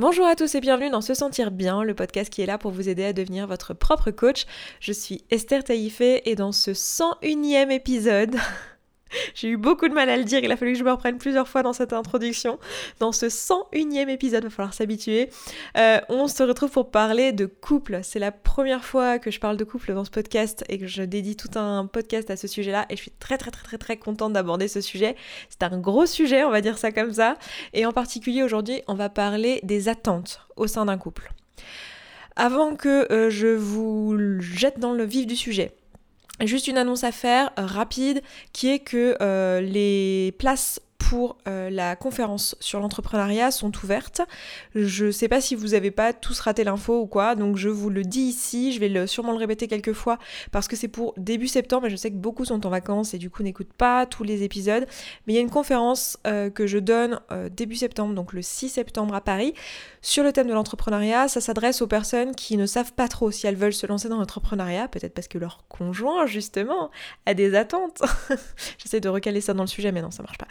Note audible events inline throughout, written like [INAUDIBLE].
Bonjour à tous et bienvenue dans Se Sentir Bien, le podcast qui est là pour vous aider à devenir votre propre coach. Je suis Esther Taïfé et dans ce 101e épisode, [LAUGHS] [LAUGHS] J'ai eu beaucoup de mal à le dire, il a fallu que je me reprenne plusieurs fois dans cette introduction. Dans ce 101e épisode, il va falloir s'habituer. Euh, on se retrouve pour parler de couple. C'est la première fois que je parle de couple dans ce podcast et que je dédie tout un podcast à ce sujet-là. Et je suis très très très très très contente d'aborder ce sujet. C'est un gros sujet, on va dire ça comme ça. Et en particulier aujourd'hui, on va parler des attentes au sein d'un couple. Avant que euh, je vous jette dans le vif du sujet, Juste une annonce à faire euh, rapide qui est que euh, les places pour euh, la conférence sur l'entrepreneuriat sont ouvertes. Je ne sais pas si vous n'avez pas tous raté l'info ou quoi, donc je vous le dis ici, je vais sûrement le répéter quelques fois parce que c'est pour début septembre et je sais que beaucoup sont en vacances et du coup n'écoutent pas tous les épisodes. Mais il y a une conférence euh, que je donne euh, début septembre, donc le 6 septembre à Paris, sur le thème de l'entrepreneuriat. Ça s'adresse aux personnes qui ne savent pas trop si elles veulent se lancer dans l'entrepreneuriat, peut-être parce que leur conjoint justement a des attentes. [LAUGHS] J'essaie de recaler ça dans le sujet, mais non, ça marche pas.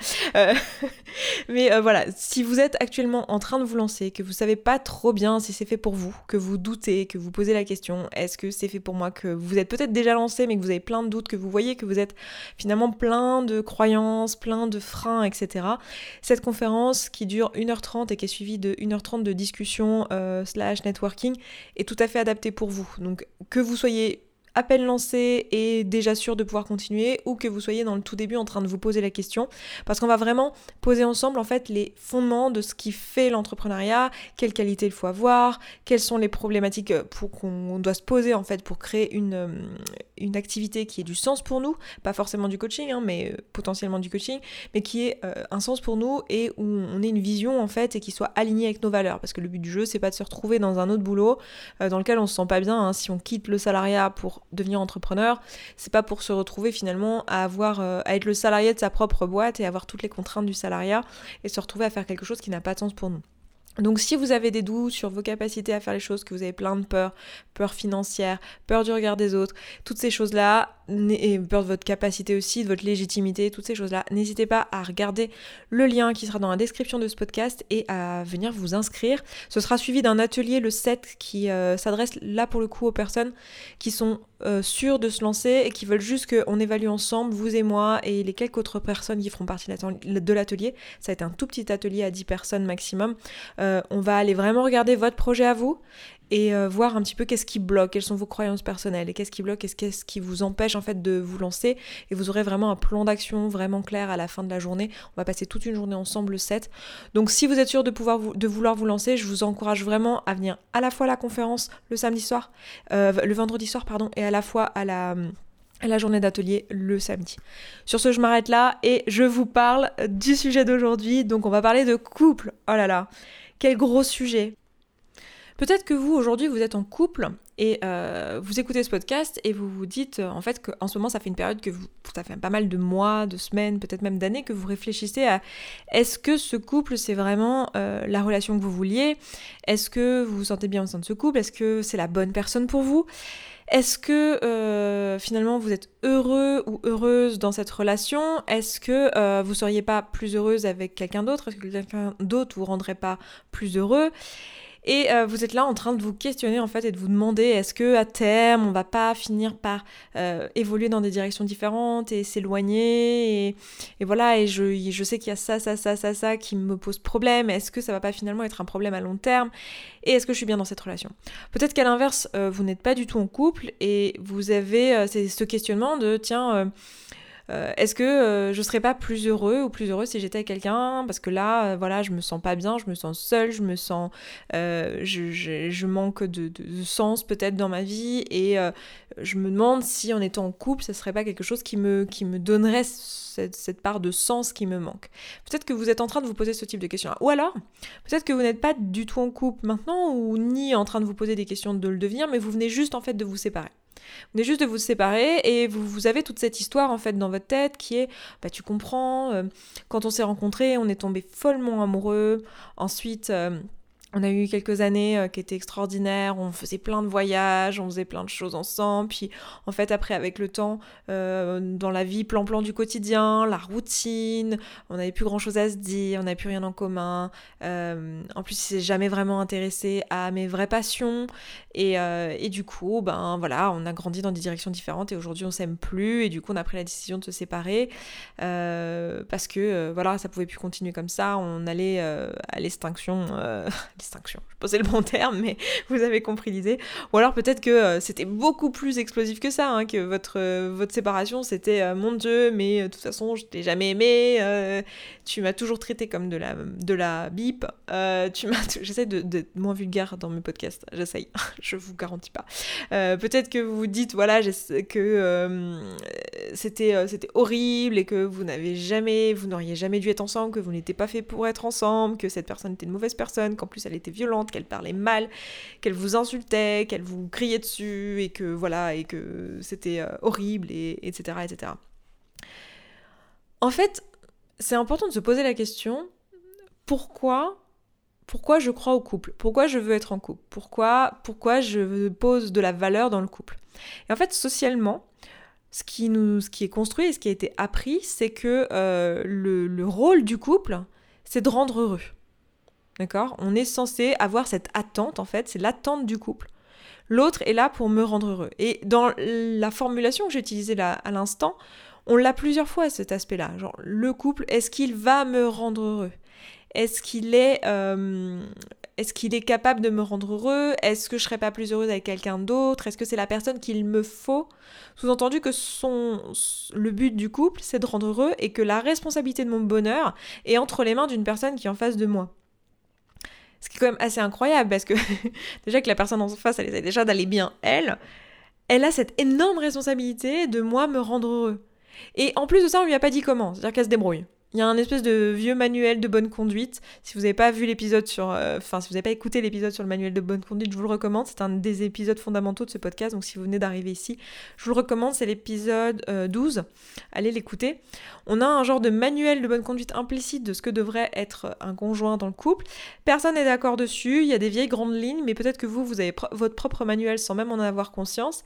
[LAUGHS] Mais euh, voilà, si vous êtes actuellement en train de vous lancer, que vous savez pas trop bien si c'est fait pour vous, que vous doutez, que vous posez la question, est-ce que c'est fait pour moi, que vous êtes peut-être déjà lancé mais que vous avez plein de doutes, que vous voyez que vous êtes finalement plein de croyances, plein de freins, etc. Cette conférence qui dure 1h30 et qui est suivie de 1h30 de discussion euh, slash networking est tout à fait adaptée pour vous. Donc que vous soyez à peine lancé et déjà sûr de pouvoir continuer ou que vous soyez dans le tout début en train de vous poser la question. Parce qu'on va vraiment poser ensemble en fait les fondements de ce qui fait l'entrepreneuriat, quelles qualités il faut avoir, quelles sont les problématiques euh, qu'on doit se poser en fait pour créer une, euh, une activité qui ait du sens pour nous, pas forcément du coaching hein, mais euh, potentiellement du coaching, mais qui ait un sens pour nous et où on ait une vision en fait et qui soit alignée avec nos valeurs. Parce que le but du jeu c'est pas de se retrouver dans un autre boulot dans lequel on se sent pas bien hein, si on quitte le salariat pour devenir entrepreneur, c'est pas pour se retrouver finalement à avoir euh, à être le salarié de sa propre boîte et avoir toutes les contraintes du salariat et se retrouver à faire quelque chose qui n'a pas de sens pour nous. Donc si vous avez des doutes sur vos capacités à faire les choses, que vous avez plein de peur, peur financière, peur du regard des autres, toutes ces choses-là, et peur de votre capacité aussi, de votre légitimité, toutes ces choses-là, n'hésitez pas à regarder le lien qui sera dans la description de ce podcast et à venir vous inscrire. Ce sera suivi d'un atelier le 7 qui euh, s'adresse là pour le coup aux personnes qui sont euh, sûres de se lancer et qui veulent juste qu'on évalue ensemble, vous et moi et les quelques autres personnes qui feront partie de l'atelier. Ça va être un tout petit atelier à 10 personnes maximum. Euh, on va aller vraiment regarder votre projet à vous et euh, voir un petit peu qu'est-ce qui bloque, quelles sont vos croyances personnelles et qu'est-ce qui bloque, qu'est-ce qui vous empêche en fait de vous lancer et vous aurez vraiment un plan d'action vraiment clair à la fin de la journée. On va passer toute une journée ensemble le 7. Donc si vous êtes sûr de pouvoir de vouloir vous lancer, je vous encourage vraiment à venir à la fois à la conférence le samedi soir, euh, le vendredi soir pardon, et à la fois à la journée d'atelier le samedi. Sur ce, je m'arrête là et je vous parle du sujet d'aujourd'hui. Donc, on va parler de couple. Oh là là, quel gros sujet. Peut-être que vous, aujourd'hui, vous êtes en couple et euh, vous écoutez ce podcast et vous vous dites euh, en fait qu'en ce moment, ça fait une période que vous, ça fait pas mal de mois, de semaines, peut-être même d'années que vous réfléchissez à est-ce que ce couple, c'est vraiment euh, la relation que vous vouliez? Est-ce que vous vous sentez bien au sein de ce couple? Est-ce que c'est la bonne personne pour vous? Est-ce que finalement vous êtes heureux ou heureuse dans cette relation? Est-ce que vous seriez pas plus heureuse avec quelqu'un d'autre? Est-ce que quelqu'un d'autre vous rendrait pas plus heureux? Et euh, vous êtes là en train de vous questionner en fait et de vous demander est-ce que à terme on va pas finir par euh, évoluer dans des directions différentes et s'éloigner et, voilà et je, je sais qu'il y a ça ça ça ça ça qui me pose problème. Est-ce que ça va pas finalement être un problème à long terme et est-ce que je suis bien dans cette relation? Peut-être qu'à l'inverse euh, vous n'êtes pas du tout en couple et vous avez ce questionnement de tiens euh, est-ce que euh, je serais pas plus heureux ou plus heureuse si j'étais avec quelqu'un? Parce que là, euh, voilà, je me sens pas bien, je me sens seule, je me sens. Je, manque de, sens peut-être dans ma vie et je me demande si en étant en couple, ça serait pas quelque chose qui me, qui me donnerait cette, cette part de sens qui me manque. Peut-être que vous êtes en train de vous poser ce type de questions. Ou alors, peut-être que vous n'êtes pas du tout en couple maintenant ou ni en train de vous poser des questions de le devenir, mais vous venez juste en fait de vous séparer. Vous venez juste de vous séparer et vous, avez toute cette histoire en fait dans votre tête qui est, bah tu comprends, euh, quand on s'est rencontrés, on est tombé follement amoureux, ensuite... Euh, on a eu quelques années euh, qui étaient extraordinaires, on faisait plein de voyages, on faisait plein de choses ensemble, puis en fait après avec le temps, euh, dans la vie plan-plan du quotidien, la routine, on n'avait plus grand-chose à se dire, on n'avait plus rien en commun, euh, en plus il s'est jamais vraiment intéressé à mes vraies passions, et, et, du coup, ben voilà, on a grandi dans des directions différentes, et aujourd'hui on s'aime plus, et du coup on a pris la décision de se séparer, parce que voilà, ça pouvait plus continuer comme ça, on allait à l'extinction distinction. Je posais le bon terme, mais [LAUGHS] vous avez compris l'idée. Ou alors peut-être que euh, c'était beaucoup plus explosif que ça, hein, que votre, euh, votre séparation c'était euh, mon Dieu, mais de toute façon je t'ai jamais aimé, tu m'as toujours traité comme de la, de la bip, tu m'as, [LAUGHS] j'essaie de, moins vulgaire dans mes podcasts, j'essaye, [LAUGHS] je vous garantis pas. peut-être que vous vous dites voilà que c'était, c'était horrible et que vous n'avez jamais, vous n'auriez jamais dû être ensemble, que vous n'étiez pas fait pour être ensemble, que cette personne était une mauvaise personne, qu'en plus elle était violente, qu'elle parlait mal, qu'elle vous insultait, qu'elle vous criait dessus et que voilà et que c'était euh, horrible et etc etc. En fait, c'est important de se poser la question pourquoi pourquoi je crois au couple? Pourquoi je veux être en couple? Pourquoi pourquoi je pose de la valeur dans le couple? Et en fait, socialement, ce qui, nous, ce qui est construit et ce qui a été appris, c'est que euh, le, le rôle du couple, c'est de rendre heureux. D'accord? On est censé avoir cette attente, en fait, c'est l'attente du couple. L'autre est là pour me rendre heureux. Et dans la formulation que j'ai utilisée à l'instant, on l'a plusieurs fois cet aspect-là. Genre, le couple, est-ce qu'il va me rendre heureux? Est-ce qu'il est, euh, est-ce qu'il est capable de me rendre heureux? Est-ce que je serais pas plus heureuse avec quelqu'un d'autre? Est-ce que c'est la personne qu'il me faut? Sous-entendu que le but du couple, c'est de rendre heureux et que la responsabilité de mon bonheur est entre les mains d'une personne qui est en face de moi. Ce qui est quand même assez incroyable parce que [LAUGHS] déjà que la personne en face, elle essaie déjà d'aller bien, elle, elle a cette énorme responsabilité de moi me rendre heureux. Et en plus de ça, on lui a pas dit comment, c'est-à-dire qu'elle se débrouille. Il y a un espèce de vieux manuel de bonne conduite. Si vous n'avez pas vu l'épisode sur, euh, enfin si vous n'avez pas écouté l'épisode sur le manuel de bonne conduite, je vous le recommande. C'est un des épisodes fondamentaux de ce podcast. Donc si vous venez d'arriver ici, je vous le recommande. C'est l'épisode 12. Euh, Allez l'écouter. On a un genre de manuel de bonne conduite implicite de ce que devrait être un conjoint dans le couple. Personne n'est d'accord dessus. Il y a des vieilles grandes lignes, mais peut-être que vous, vous avez votre propre manuel sans même en avoir conscience.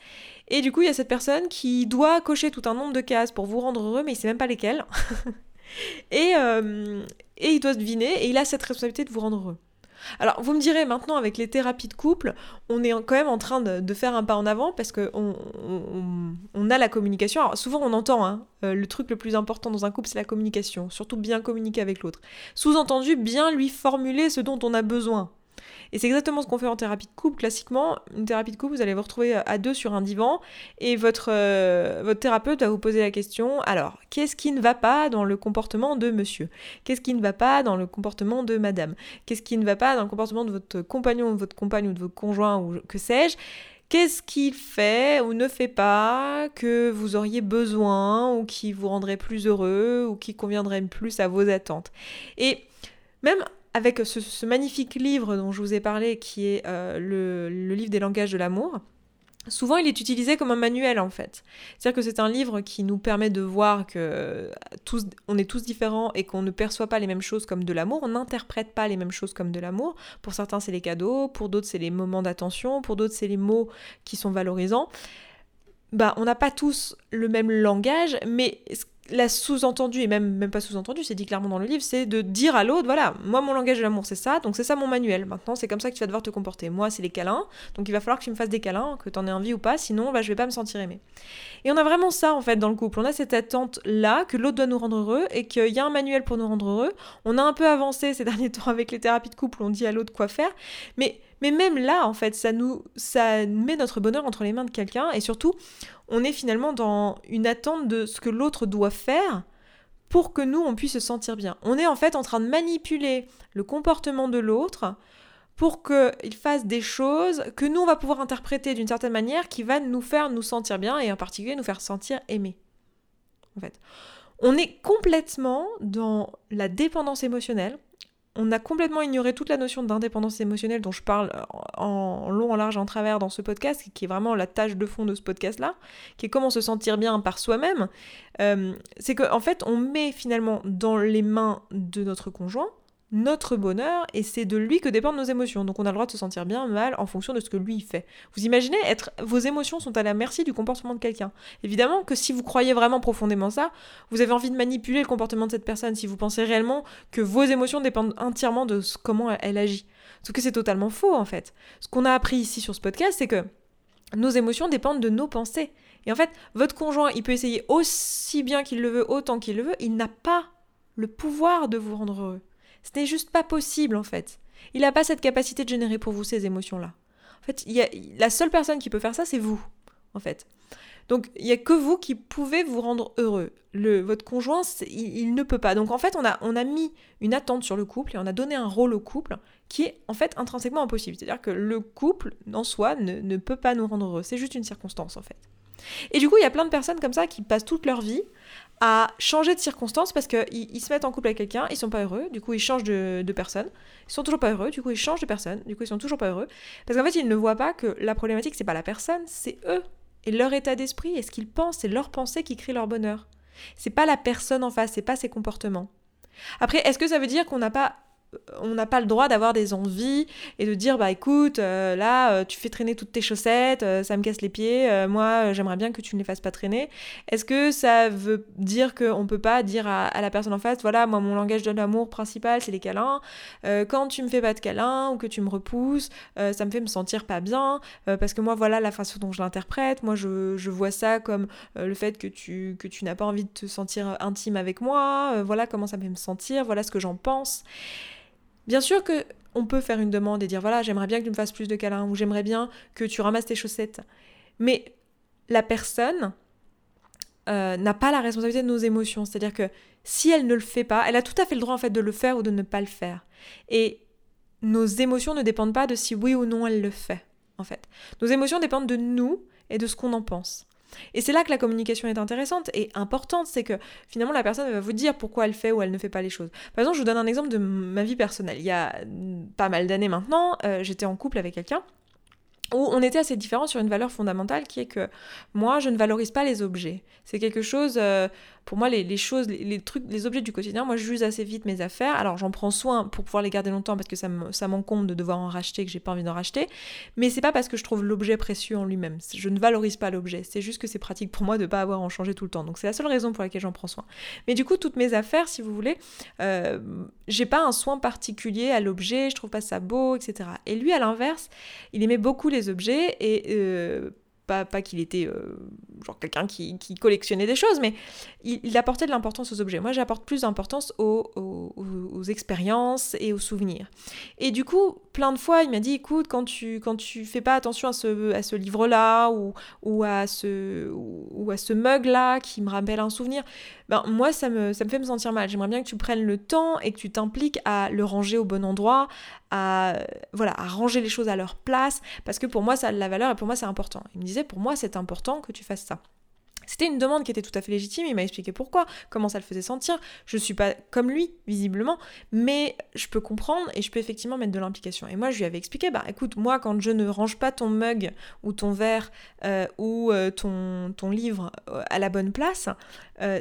Et du coup, il y a cette personne qui doit cocher tout un nombre de cases pour vous rendre heureux, mais il sait même pas lesquelles. [LAUGHS] Et, euh, et il doit deviner, et il a cette responsabilité de vous rendre heureux. Alors, vous me direz maintenant, avec les thérapies de couple, on est quand même en train de, faire un pas en avant parce qu'on on, a la communication. Alors, souvent, on entend hein, euh, le truc le plus important dans un couple, c'est la communication. Surtout bien communiquer avec l'autre. Sous-entendu, bien lui formuler ce dont on a besoin. Et c'est exactement ce qu'on fait en thérapie de couple. Classiquement, une thérapie de couple, vous allez vous retrouver à deux sur un divan et votre, euh, votre thérapeute va vous poser la question, alors, qu'est-ce qui ne va pas dans le comportement de monsieur? Qu'est-ce qui ne va pas dans le comportement de madame? Qu'est-ce qui ne va pas dans le comportement de votre compagnon ou de votre compagne ou de votre conjoint ou que sais-je? Qu'est-ce qu'il fait ou ne fait pas que vous auriez besoin ou qui vous rendrait plus heureux ou qui conviendrait plus à vos attentes? Et même avec ce, magnifique livre dont je vous ai parlé, qui est euh, le, livre des langages de l'amour, souvent il est utilisé comme un manuel en fait. C'est-à-dire que c'est un livre qui nous permet de voir que tous, on est tous différents et qu'on ne perçoit pas les mêmes choses comme de l'amour, on n'interprète pas les mêmes choses comme de l'amour. Pour certains c'est les cadeaux, pour d'autres c'est les moments d'attention, pour d'autres c'est les mots qui sont valorisants. Bah, on n'a pas tous le même langage, mais la sous-entendu, et même, même pas sous-entendu, c'est dit clairement dans le livre, c'est de dire à l'autre, voilà, moi mon langage de l'amour c'est ça, donc c'est ça mon manuel. Maintenant c'est comme ça que tu vas devoir te comporter. Moi c'est les câlins, donc il va falloir que tu me fasses des câlins, que tu en aies envie ou pas, sinon bah, je vais pas me sentir aimé. Et on a vraiment ça en fait dans le couple, on a cette attente là que l'autre doit nous rendre heureux et qu'il y a un manuel pour nous rendre heureux. On a un peu avancé ces [LAUGHS] derniers temps avec les thérapies de couple, on dit à l'autre quoi faire, mais mais même là, en fait, ça nous, ça met notre bonheur entre les mains de quelqu'un et surtout, on est finalement dans une attente de ce que l'autre doit faire pour que nous, on puisse se sentir bien. On est en fait en train de manipuler le comportement de l'autre pour qu'il fasse des choses que nous, on va pouvoir interpréter d'une certaine manière qui va nous faire nous sentir bien et en particulier nous faire sentir aimés. On est complètement dans la dépendance émotionnelle on a complètement ignoré toute la notion d'indépendance émotionnelle dont je parle en long, en large, en travers dans ce podcast, qui est vraiment la tâche de fond de ce podcast-là, qui est comment se sentir bien par soi-même. Euh, c'est qu'en en fait, on met finalement dans les mains de notre conjoint notre bonheur et c'est de lui que dépendent nos émotions. Donc on a le droit de se sentir bien, mal en fonction de ce que lui fait. Vous imaginez être vos émotions sont à la merci du comportement de quelqu'un. Évidemment que si vous croyez vraiment profondément ça, vous avez envie de manipuler le comportement de cette personne si vous pensez réellement que vos émotions dépendent entièrement de comment elle agit. Sauf que c'est totalement faux en fait. Ce qu'on a appris ici sur ce podcast, c'est que nos émotions dépendent de nos pensées. Et en fait, votre conjoint, il peut essayer aussi bien qu'il le veut, autant qu'il le veut, il n'a pas le pouvoir de vous rendre heureux. Ce n'est juste pas possible en fait. Il n'a pas cette capacité de générer pour vous ces émotions-là. En fait, y la seule personne qui peut faire ça, c'est vous, en fait. Donc, il n'y a que vous qui pouvez vous rendre heureux. Votre conjoint, il, ne peut pas. Donc, en fait, on a, on a mis une attente sur le couple et on a donné un rôle au couple qui est en fait intrinsèquement impossible. C'est-à-dire que le couple, en soi, ne, ne peut pas nous rendre heureux. C'est juste une circonstance, en fait. Et du coup, il y a plein de personnes comme ça qui passent toute leur vie à changer de circonstances parce qu'ils ils se mettent en couple avec quelqu'un, ils sont pas heureux, du coup ils changent de, de, personne, ils sont toujours pas heureux, du coup ils changent de personne, du coup ils sont toujours pas heureux, parce qu'en fait ils ne voient pas que la problématique c'est pas la personne, c'est eux, et leur état d'esprit, et ce qu'ils pensent, c'est leur pensée qui crée leur bonheur. C'est pas la personne en face, c'est pas ses comportements. Après, est-ce que ça veut dire qu'on n'a pas on n'a pas le droit d'avoir des envies et de dire bah écoute euh, là euh, tu fais traîner toutes tes chaussettes euh, ça me casse les pieds moi j'aimerais bien que tu ne les fasses pas traîner. Est-ce que ça veut dire qu'on peut pas dire à, la personne en face voilà moi mon langage de l'amour principal c'est les câlins quand tu me fais pas de câlins ou que tu me repousses ça me fait me sentir pas bien parce que moi voilà la façon dont je l'interprète moi je, vois ça comme le fait que tu que tu n'as pas envie de te sentir intime avec moi voilà comment ça me fait me sentir voilà ce que j'en pense Bien sûr que on peut faire une demande et dire voilà, j'aimerais bien que tu me fasses plus de câlins ou j'aimerais bien que tu ramasses tes chaussettes. Mais la personne euh, n'a pas la responsabilité de nos émotions. C'est-à-dire que si elle ne le fait pas, elle a tout à fait le droit en de le faire ou de ne pas le faire. Et nos émotions ne dépendent pas de si oui ou non elle le fait, en fait. Nos émotions dépendent de nous et de ce qu'on en pense. Et c'est là que la communication est intéressante et importante, c'est que finalement la personne va vous dire pourquoi elle fait ou elle ne fait pas les choses. Par exemple, je vous donne un exemple de ma vie personnelle. Il y a pas mal d'années maintenant, euh, j'étais en couple avec quelqu'un où on était assez différents sur une valeur fondamentale qui est que moi, je ne valorise pas les objets. C'est quelque chose, euh, pour moi, les, choses, les, trucs, les objets du quotidien, moi, je use assez vite mes affaires. Alors, j'en prends soin pour pouvoir les garder longtemps parce que ça m'encombre de devoir en racheter, que j'ai pas envie d'en racheter. Mais c'est pas parce que je trouve l'objet précieux en lui-même. Je ne valorise pas l'objet. C'est juste que c'est pratique pour moi de pas avoir à en changer tout le temps. Donc, c'est la seule raison pour laquelle j'en prends soin. Mais du coup, toutes mes affaires, si vous voulez, euh, j'ai pas un soin particulier à l'objet. Je trouve pas ça beau, etc. Et lui, à l'inverse, il aimait beaucoup les objets et euh, pas, qu'il était euh, genre quelqu'un qui, qui, collectionnait des choses, mais il, apportait de l'importance aux objets. Moi, j'apporte plus d'importance aux, aux, expériences et aux souvenirs. Et du coup, plein de fois, il m'a dit, écoute, quand tu, quand tu fais pas attention à ce, à ce livre-là ou, ou, à ce, ou, à ce mug-là qui me rappelle un souvenir, ben, moi, ça me, ça me fait me sentir mal. J'aimerais bien que tu prennes le temps et que tu t'impliques à le ranger au bon endroit, à, voilà, à ranger les choses à leur place, parce que pour moi, ça a de la valeur et pour moi, c'est important. Il me disait, pour moi, c'est important que tu fasses ça. C'était une demande qui était tout à fait légitime, il m'a expliqué pourquoi, comment ça le faisait sentir. Je ne suis pas comme lui, visiblement, mais je peux comprendre et je peux effectivement mettre de l'implication. Et moi, je lui avais expliqué, bah écoute, moi, quand je ne range pas ton mug ou ton verre euh, ou euh, ton, livre euh, à la bonne place,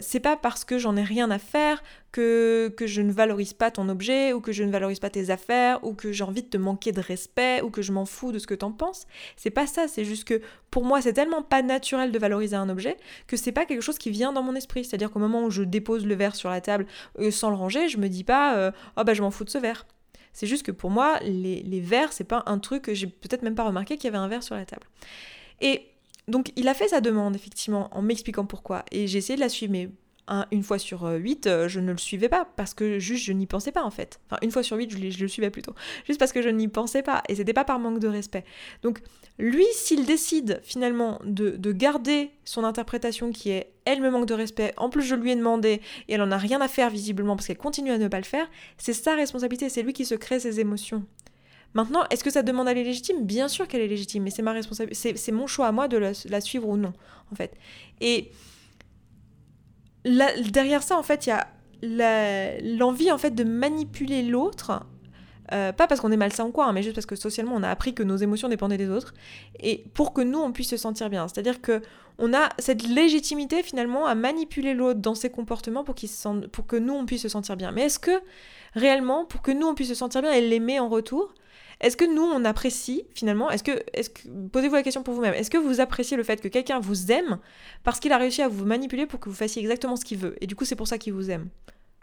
c'est pas parce que j'en ai rien à faire que, que je ne valorise pas ton objet ou que je ne valorise pas tes affaires ou que j'ai envie de te manquer de respect ou que je m'en fous de ce que t'en penses. C'est pas ça, c'est juste que pour moi, c'est tellement pas naturel de valoriser un objet que c'est pas quelque chose qui vient dans mon esprit. C'est-à-dire qu'au moment où je dépose le verre sur la table euh, sans le ranger, je me dis pas euh, oh bah je m'en fous de ce verre. C'est juste que pour moi, les, les verres, c'est pas un truc que j'ai peut-être même pas remarqué qu'il y avait un verre sur la table. Et donc il a fait sa demande effectivement en m'expliquant pourquoi et j'ai essayé de la suivre mais une fois sur euh, huit, euh, je ne le suivais pas parce que juste je n'y pensais pas en fait. Enfin, une fois sur huit, je, le suivais plutôt. Juste parce que je n'y pensais pas et c'était pas par manque de respect. Donc, lui, s'il décide finalement de, garder son interprétation qui est elle me manque de respect, en plus je lui ai demandé et elle en a rien à faire visiblement parce qu'elle continue à ne pas le faire, c'est sa responsabilité, c'est lui qui se crée ses émotions. Maintenant, est-ce que sa demande elle est légitime? Bien sûr qu'elle est légitime, mais c'est ma responsabilité, c'est mon choix à moi de la, suivre ou non, en fait. Et derrière ça, en fait, il y a l'envie en fait de manipuler l'autre euh, pas parce qu'on est malsain ou quoi, hein, mais juste parce que socialement on a appris que nos émotions dépendaient des autres, et pour que nous on puisse se sentir bien. C'est-à-dire que on a cette légitimité finalement à manipuler l'autre dans ses comportements pour, se pour que nous on puisse se sentir bien. Mais est-ce que réellement, pour que nous on puisse se sentir bien et l'aimer en retour, est-ce que nous, on apprécie finalement Est-ce que, est que posez-vous la question pour vous-même. Est-ce que vous appréciez le fait que quelqu'un vous aime parce qu'il a réussi à vous manipuler pour que vous fassiez exactement ce qu'il veut Et du coup, c'est pour ça qu'il vous aime?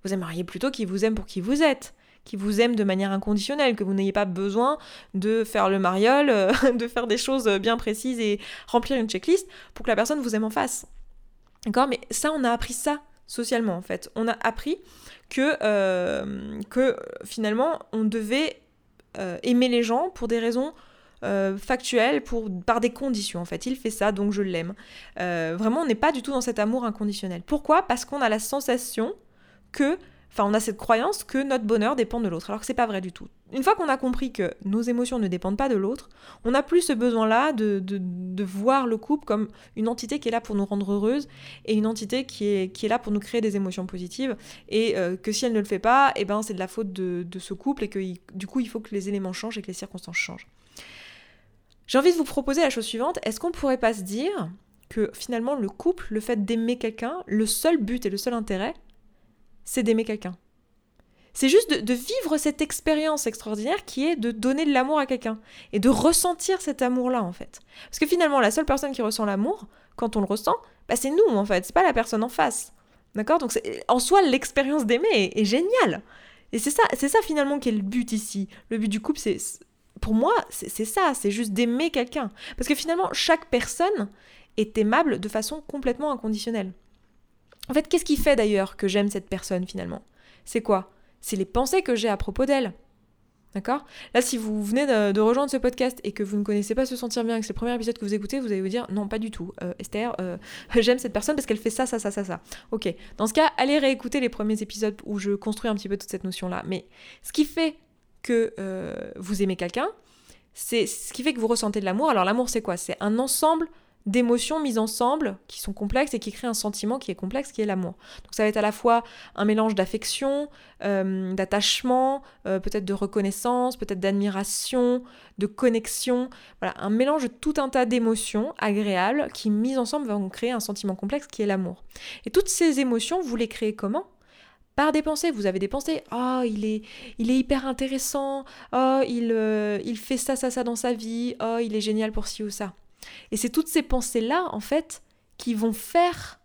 Vous aimeriez plutôt qu'il vous aime pour qui vous êtes, qu'il vous aime de manière inconditionnelle, que vous n'ayez pas besoin de faire le mariole, euh, [LAUGHS] de faire des choses bien précises et remplir une checklist pour que la personne vous aime en face. D'accord? Mais ça, on a appris ça socialement en fait. On a appris que, euh, que finalement, on devait euh, aimer les gens pour des raisons euh, factuelles, pour, par des conditions en fait. Il fait ça, donc je l'aime. Euh, vraiment, on n'est pas du tout dans cet amour inconditionnel. Pourquoi? Parce qu'on a la sensation que Enfin, on a cette croyance que notre bonheur dépend de l'autre, alors que c'est pas vrai du tout. Une fois qu'on a compris que nos émotions ne dépendent pas de l'autre, on n'a plus ce besoin-là de, de, voir le couple comme une entité qui est là pour nous rendre heureuses et une entité qui est, là pour nous créer des émotions positives et euh, que si elle ne le fait pas, eh ben, c'est de la faute de, ce couple et que du coup il faut que les éléments changent et que les circonstances changent. J'ai envie de vous proposer la chose suivante, est-ce qu'on pourrait pas se dire que finalement le couple, le fait d'aimer quelqu'un, le seul but et le seul intérêt, c'est d'aimer quelqu'un. C'est juste de, vivre cette expérience extraordinaire qui est de donner de l'amour à quelqu'un et de ressentir cet amour-là en fait. Parce que finalement, la seule personne qui ressent l'amour, quand on le ressent, bah, c'est nous en fait, c'est pas la personne en face. D'accord? Donc en soi, l'expérience d'aimer est, géniale. Et c'est ça, c'est ça finalement qui est le but ici. Le but du couple, c'est pour moi, c'est ça, c'est juste d'aimer quelqu'un. Parce que finalement, chaque personne est aimable de façon complètement inconditionnelle. En fait, qu'est-ce qui fait d'ailleurs que j'aime cette personne finalement? C'est quoi? C'est les pensées que j'ai à propos d'elle. D'accord? Là, si vous venez de, rejoindre ce podcast et que vous ne connaissez pas Se Sentir Bien, que c'est le premier épisode que vous écoutez, vous allez vous dire non, pas du tout. Euh, Esther, euh, [LAUGHS] j'aime cette personne parce qu'elle fait ça, ça, ça, ça, ça. Ok. Dans ce cas, allez réécouter les premiers épisodes où je construis un petit peu toute cette notion-là. Mais ce qui fait que euh, vous aimez quelqu'un, c'est ce qui fait que vous ressentez de l'amour. Alors, l'amour, c'est quoi? C'est un ensemble d'émotions mises ensemble qui sont complexes et qui créent un sentiment qui est complexe, qui est l'amour. Donc ça va être à la fois un mélange d'affection, euh, d'attachement, euh, peut-être de reconnaissance, peut-être d'admiration, de connexion, voilà, un mélange de tout un tas d'émotions agréables qui mises ensemble vont créer un sentiment complexe qui est l'amour. Et toutes ces émotions, vous les créez comment? Par des pensées. Vous avez des pensées. Oh, il est, il est hyper intéressant. Oh, il, euh, il fait ça, ça, ça dans sa vie. Oh, il est génial pour ci ou ça. Et c'est toutes ces pensées-là, en fait, qui vont faire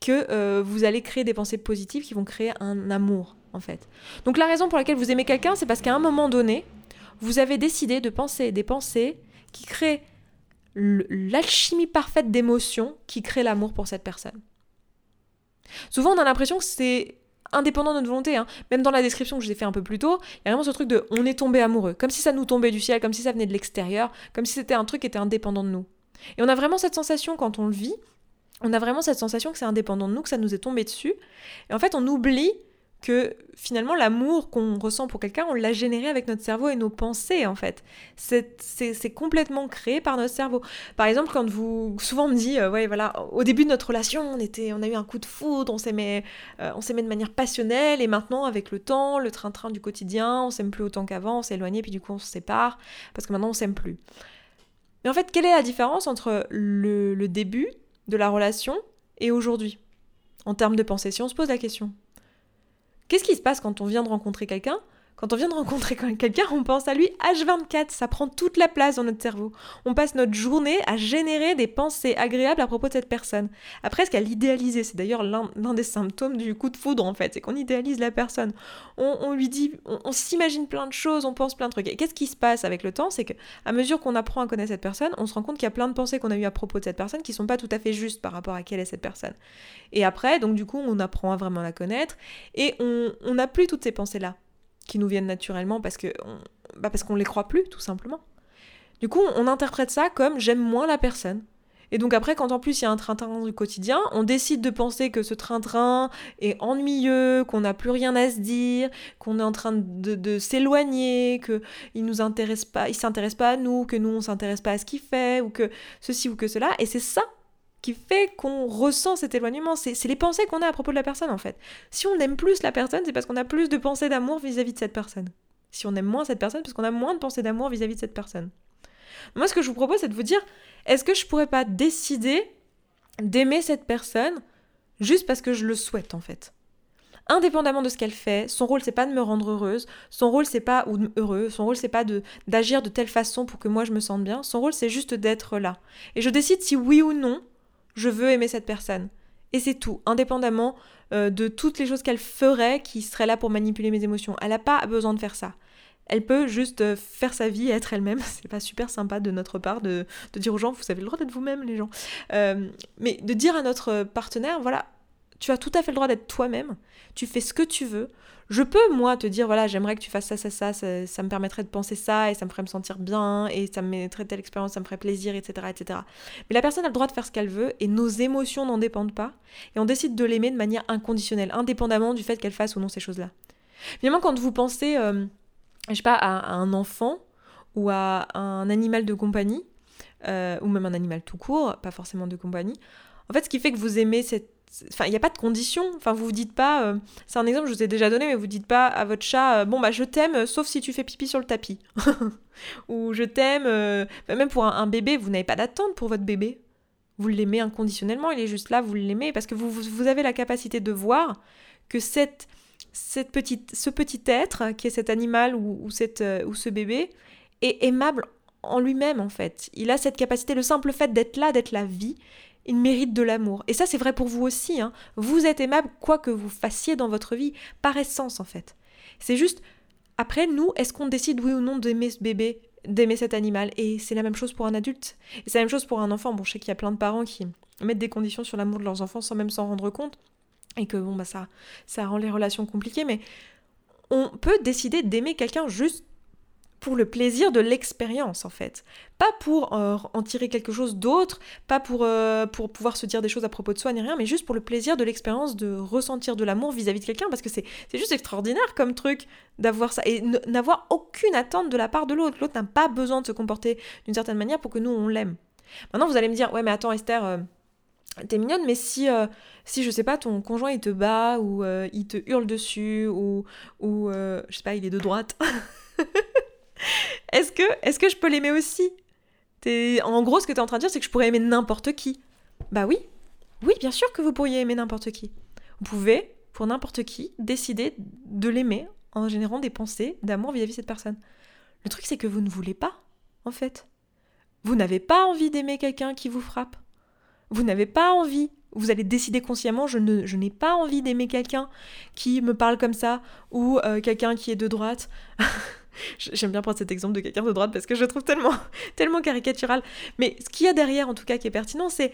que euh, vous allez créer des pensées positives qui vont créer un amour, en fait. Donc la raison pour laquelle vous aimez quelqu'un, c'est parce qu'à un moment donné, vous avez décidé de penser des pensées qui créent l'alchimie parfaite d'émotions qui crée l'amour pour cette personne. Souvent, on a l'impression que c'est indépendant de notre volonté. Hein. Même dans la description que je vous ai fait un peu plus tôt, il y a vraiment ce truc de on est tombé amoureux, comme si ça nous tombait du ciel, comme si ça venait de l'extérieur, comme si c'était un truc qui était indépendant de nous. Et on a vraiment cette sensation quand on le vit, on a vraiment cette sensation que c'est indépendant de nous, que ça nous est tombé dessus. Et en fait, on oublie que finalement l'amour qu'on ressent pour quelqu'un, on l'a généré avec notre cerveau et nos pensées en fait. C'est complètement créé par notre cerveau. Par exemple, quand vous souvent on me dit, euh, ouais voilà, au début de notre relation, on était, on a eu un coup de foudre, on s'aimait, euh, on s'aimait de manière passionnelle et maintenant avec le temps, le train-train du quotidien, on s'aime plus autant qu'avant, on s'est éloigné puis du coup on se sépare parce que maintenant on s'aime plus. Mais en fait, quelle est la différence entre le, le début de la relation et aujourd'hui? En termes de pensée Si on se pose la question. Qu'est-ce qui se passe quand on vient de rencontrer quelqu'un quand on vient de rencontrer quelqu'un, on pense à lui H24, ça prend toute la place dans notre cerveau. On passe notre journée à générer des pensées agréables à propos de cette personne, à presque à l'idéaliser. C'est d'ailleurs l'un des symptômes du coup de foudre en fait, c'est qu'on idéalise la personne. On, lui dit, on, s'imagine plein de choses, on pense plein de trucs. Et qu'est-ce qui se passe avec le temps? C'est qu'à mesure qu'on apprend à connaître cette personne, on se rend compte qu'il y a plein de pensées qu'on a eues à propos de cette personne qui sont pas tout à fait justes par rapport à quelle est cette personne. Et après, donc du coup, on apprend à vraiment la connaître et on n'a plus toutes ces pensées-là qui nous viennent naturellement parce que bah parce qu'on les croit plus tout simplement. Du coup, on interprète ça comme j'aime moins la personne. Et donc après, quand en plus il y a un train-train du quotidien, on décide de penser que ce train-train est ennuyeux, qu'on n'a plus rien à se dire, qu'on est en train de, de s'éloigner, qu'il nous intéresse pas, il s'intéresse pas à nous, que nous on s'intéresse pas à ce qu'il fait, ou que ceci ou que cela. Et c'est ça qui fait qu'on ressent cet éloignement. C'est les pensées qu'on a à propos de la personne en fait. Si on aime plus la personne, c'est parce qu'on a plus de pensées d'amour vis-à-vis de cette personne. si on aime moins cette personne, parce qu'on a moins de pensée d'amour vis-à-vis de cette personne. Moi, ce que je vous propose, c'est de vous dire, est-ce que je pourrais pas décider d'aimer cette personne juste parce que je le souhaite, en fait? Indépendamment de ce qu'elle fait, son rôle c'est pas de me rendre heureuse, son rôle c'est pas ou heureux, son rôle c'est pas de d'agir de telle façon pour que moi je me sente bien, son rôle c'est juste d'être là. Et je décide si oui ou non je veux aimer cette personne. Et c'est tout, indépendamment euh, de toutes les choses qu'elle ferait qui seraient là pour manipuler mes émotions. Elle n'a pas besoin de faire ça. Elle peut juste euh, faire sa vie et être elle-même. [LAUGHS] C'est pas super sympa de notre part de, dire aux gens, vous avez le droit d'être vous-même, les gens. Euh, mais de dire à notre partenaire, voilà, tu as tout à fait le droit d'être toi-même. Tu fais ce que tu veux. Je peux, moi, te dire, voilà, j'aimerais que tu fasses ça, ça, ça, ça, me permettrait de penser ça, et ça me ferait me sentir bien, et ça me mettrait telle expérience, ça me ferait plaisir, etc., etc. Mais la personne a le droit de faire ce qu'elle veut, et nos émotions n'en dépendent pas, et on décide de l'aimer de manière inconditionnelle, indépendamment du fait qu'elle fasse ou non ces choses-là. Évidemment, quand vous pensez, euh, je sais pas, à, un enfant, ou à un animal de compagnie, euh, ou même un animal tout court, pas forcément de compagnie, en fait, ce qui fait que vous aimez cette Enfin, il n'y a pas de condition. Enfin, vous vous dites pas. Euh, c'est un exemple, je vous ai déjà donné, mais vous dites pas à votre chat euh, Bon, bah, je t'aime, euh, sauf si tu fais pipi sur le tapis. [LAUGHS] Ou je t'aime. Bah, même pour un, bébé, vous n'avez pas d'attente pour votre bébé. Vous l'aimez inconditionnellement, il est juste là, vous l'aimez. Parce que vous, vous, avez la capacité de voir que cette, cette petite, ce petit être, qui est cet animal ou, ou, cette, ou ce bébé, est aimable en lui-même, en fait. Il a cette capacité, le simple fait d'être là, d'être la vie, il mérite de l'amour. Et ça, c'est vrai pour vous aussi. Hein. Vous êtes aimable quoi que vous fassiez dans votre vie, par essence en fait. C'est juste, après, nous, est-ce qu'on décide oui ou non d'aimer ce bébé, d'aimer cet animal? Et c'est la même chose pour un adulte. Et c'est la même chose pour un enfant. Bon, je sais qu'il y a plein de parents qui mettent des conditions sur l'amour de leurs enfants sans même s'en rendre compte. Et que bon, bah ça, ça rend les relations compliquées. Mais on peut décider d'aimer quelqu'un juste pour le plaisir de l'expérience en fait. Pas pour euh, en tirer quelque chose d'autre, pas pour, euh, pour pouvoir se dire des choses à propos de soi ni rien, mais juste pour le plaisir de l'expérience de ressentir de l'amour vis-à-vis de quelqu'un parce que c'est juste extraordinaire comme truc d'avoir ça et n'avoir aucune attente de la part de l'autre. L'autre n'a pas besoin de se comporter d'une certaine manière pour que nous on l'aime. Maintenant vous allez me dire, ouais mais attends Esther, euh, t'es mignonne, mais si, si je sais pas, ton conjoint il te bat ou il te hurle dessus ou, ou je sais pas, il est de droite. [LAUGHS] est-ce que, est que je peux l'aimer aussi? En gros, ce que tu es en train de dire, c'est que je pourrais aimer n'importe qui. Bah oui, oui, bien sûr que vous pourriez aimer n'importe qui. Vous pouvez, pour n'importe qui, décider de l'aimer en générant des pensées d'amour vis-à-vis de cette personne. Le truc, c'est que vous ne voulez pas, en fait. Vous n'avez pas envie d'aimer quelqu'un qui vous frappe. Vous n'avez pas envie. Vous allez décider consciemment, je, n'ai pas envie d'aimer quelqu'un qui me parle comme ça, ou euh, quelqu'un qui est de droite. [LAUGHS] J'aime bien prendre cet exemple de quelqu'un de droite parce que je le trouve tellement, [LAUGHS] tellement caricatural. Mais ce qu'il y a derrière, en tout cas, qui est pertinent, c'est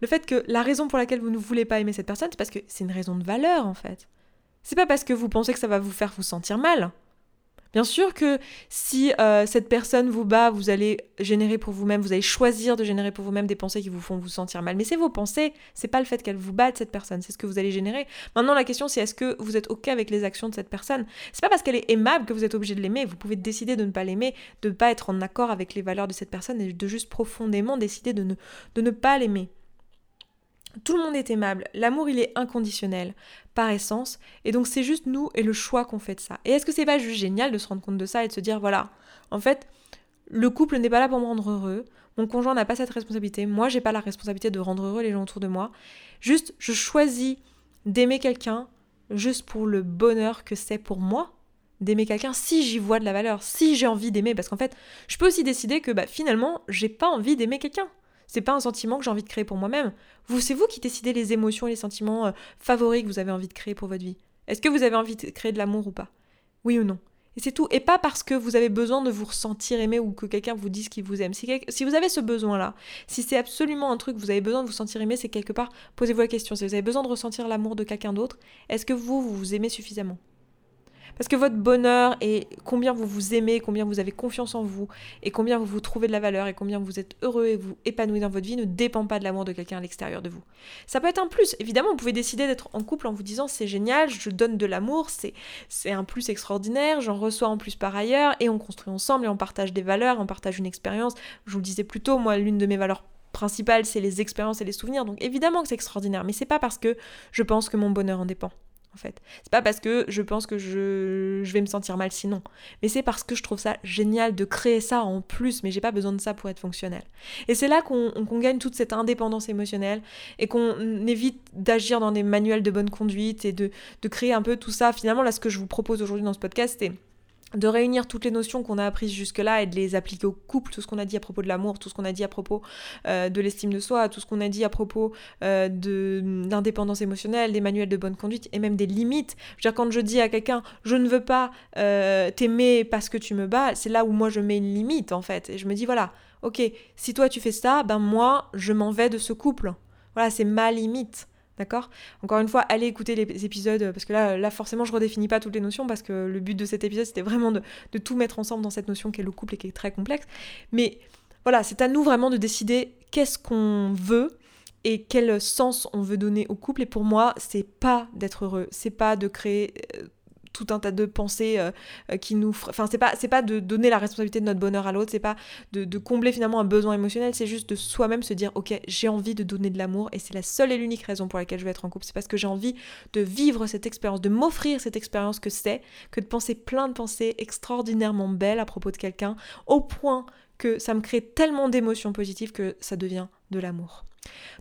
le fait que la raison pour laquelle vous ne voulez pas aimer cette personne, c'est parce que c'est une raison de valeur, en fait. C'est pas parce que vous pensez que ça va vous faire vous sentir mal. Bien sûr que si euh, cette personne vous bat, vous allez générer pour vous-même, vous allez choisir de générer pour vous-même des pensées qui vous font vous sentir mal. Mais c'est vos pensées, c'est pas le fait qu'elle vous batte cette personne, c'est ce que vous allez générer. Maintenant la question c'est est-ce que vous êtes ok avec les actions de cette personne? C'est pas parce qu'elle est aimable que vous êtes obligé de l'aimer. Vous pouvez décider de ne pas l'aimer, de ne pas être en accord avec les valeurs de cette personne et de juste profondément décider de ne, de ne pas l'aimer. Tout le monde est aimable, l'amour il est inconditionnel par essence, et donc c'est juste nous et le choix qu'on fait de ça. Et est-ce que c'est pas juste génial de se rendre compte de ça et de se dire voilà, en fait, le couple n'est pas là pour me rendre heureux, mon conjoint n'a pas cette responsabilité, moi j'ai pas la responsabilité de rendre heureux les gens autour de moi, juste je choisis d'aimer quelqu'un juste pour le bonheur que c'est pour moi. D'aimer quelqu'un si j'y vois de la valeur, si j'ai envie d'aimer, parce qu'en fait, je peux aussi décider que bah, finalement, j'ai pas envie d'aimer quelqu'un. C'est pas un sentiment que j'ai envie de créer pour moi-même. Vous, c'est vous qui décidez les émotions et les sentiments euh, favoris que vous avez envie de créer pour votre vie. Est-ce que vous avez envie de créer de l'amour ou pas? Oui ou non? Et c'est tout. Et pas parce que vous avez besoin de vous ressentir aimé ou que quelqu'un vous dise qu'il vous aime. Si, vous avez ce besoin-là, si c'est absolument un truc, vous avez besoin de vous sentir aimé, c'est quelque part, posez-vous la question. Si vous avez besoin de ressentir l'amour de quelqu'un d'autre, est-ce que vous vous aimez suffisamment? Parce que votre bonheur et combien vous vous aimez, combien vous avez confiance en vous, et combien vous vous trouvez de la valeur, et combien vous êtes heureux et vous épanouissez dans votre vie ne dépend pas de l'amour de quelqu'un à l'extérieur de vous. Ça peut être un plus. Évidemment, vous pouvez décider d'être en couple en vous disant c'est génial, je donne de l'amour, c'est, c'est un plus extraordinaire, j'en reçois en plus par ailleurs, et on construit ensemble, et on partage des valeurs, on partage une expérience. Je vous le disais plus tôt, moi, l'une de mes valeurs principales, c'est les expériences et les souvenirs. Donc évidemment que c'est extraordinaire, mais c'est pas parce que je pense que mon bonheur en dépend. En fait. C'est pas parce que je pense que je, vais me sentir mal sinon, mais c'est parce que je trouve ça génial de créer ça en plus, mais j'ai pas besoin de ça pour être fonctionnel. Et c'est là qu'on gagne toute cette indépendance émotionnelle et qu'on évite d'agir dans des manuels de bonne conduite et de, de créer un peu tout ça. Finalement, là, ce que je vous propose aujourd'hui dans ce podcast, c'est de réunir toutes les notions qu'on a apprises jusque-là et de les appliquer au couple, tout ce qu'on a dit à propos de l'amour, tout ce qu'on a dit à propos euh, de l'estime de soi, tout ce qu'on a dit à propos euh, d'indépendance émotionnelle, des manuels de bonne conduite et même des limites. Je veux dire, quand je dis à quelqu'un je ne veux pas euh, t'aimer parce que tu me bats, c'est là où moi je mets une limite en fait. Et je me dis voilà, ok, si toi tu fais ça, ben moi je m'en vais de ce couple. Voilà, c'est ma limite. D'accord? Encore une fois, allez écouter les épisodes, parce que là, là, forcément, je redéfinis pas toutes les notions, parce que le but de cet épisode, c'était vraiment de, tout mettre ensemble dans cette notion qu'est le couple et qui est très complexe. Mais voilà, c'est à nous vraiment de décider qu'est-ce qu'on veut et quel sens on veut donner au couple. Et pour moi, c'est pas d'être heureux, c'est pas de créer euh, tout un tas de pensées euh, euh, qui nous... Enfin, c'est pas, pas de donner la responsabilité de notre bonheur à l'autre, c'est pas de, de, combler finalement un besoin émotionnel, c'est juste de soi-même se dire, ok, j'ai envie de donner de l'amour et c'est la seule et l'unique raison pour laquelle je vais être en couple. C'est parce que j'ai envie de vivre cette expérience, de m'offrir cette expérience que c'est, que de penser plein de pensées extraordinairement belles à propos de quelqu'un, au point que ça me crée tellement d'émotions positives que ça devient de l'amour.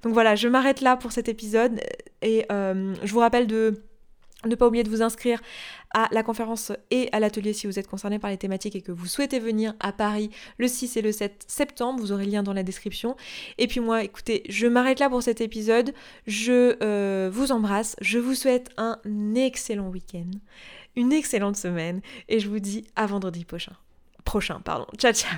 Donc voilà, je m'arrête là pour cet épisode et euh, je vous rappelle de ne pas oublier de vous inscrire à la conférence et à l'atelier si vous êtes concerné par les thématiques et que vous souhaitez venir à Paris le 6 et le 7 septembre. Vous aurez le lien dans la description. Et puis moi, écoutez, je m'arrête là pour cet épisode. Je euh, vous embrasse. Je vous souhaite un excellent week-end, une excellente semaine. Et je vous dis à vendredi prochain. Prochain, pardon. Ciao, ciao.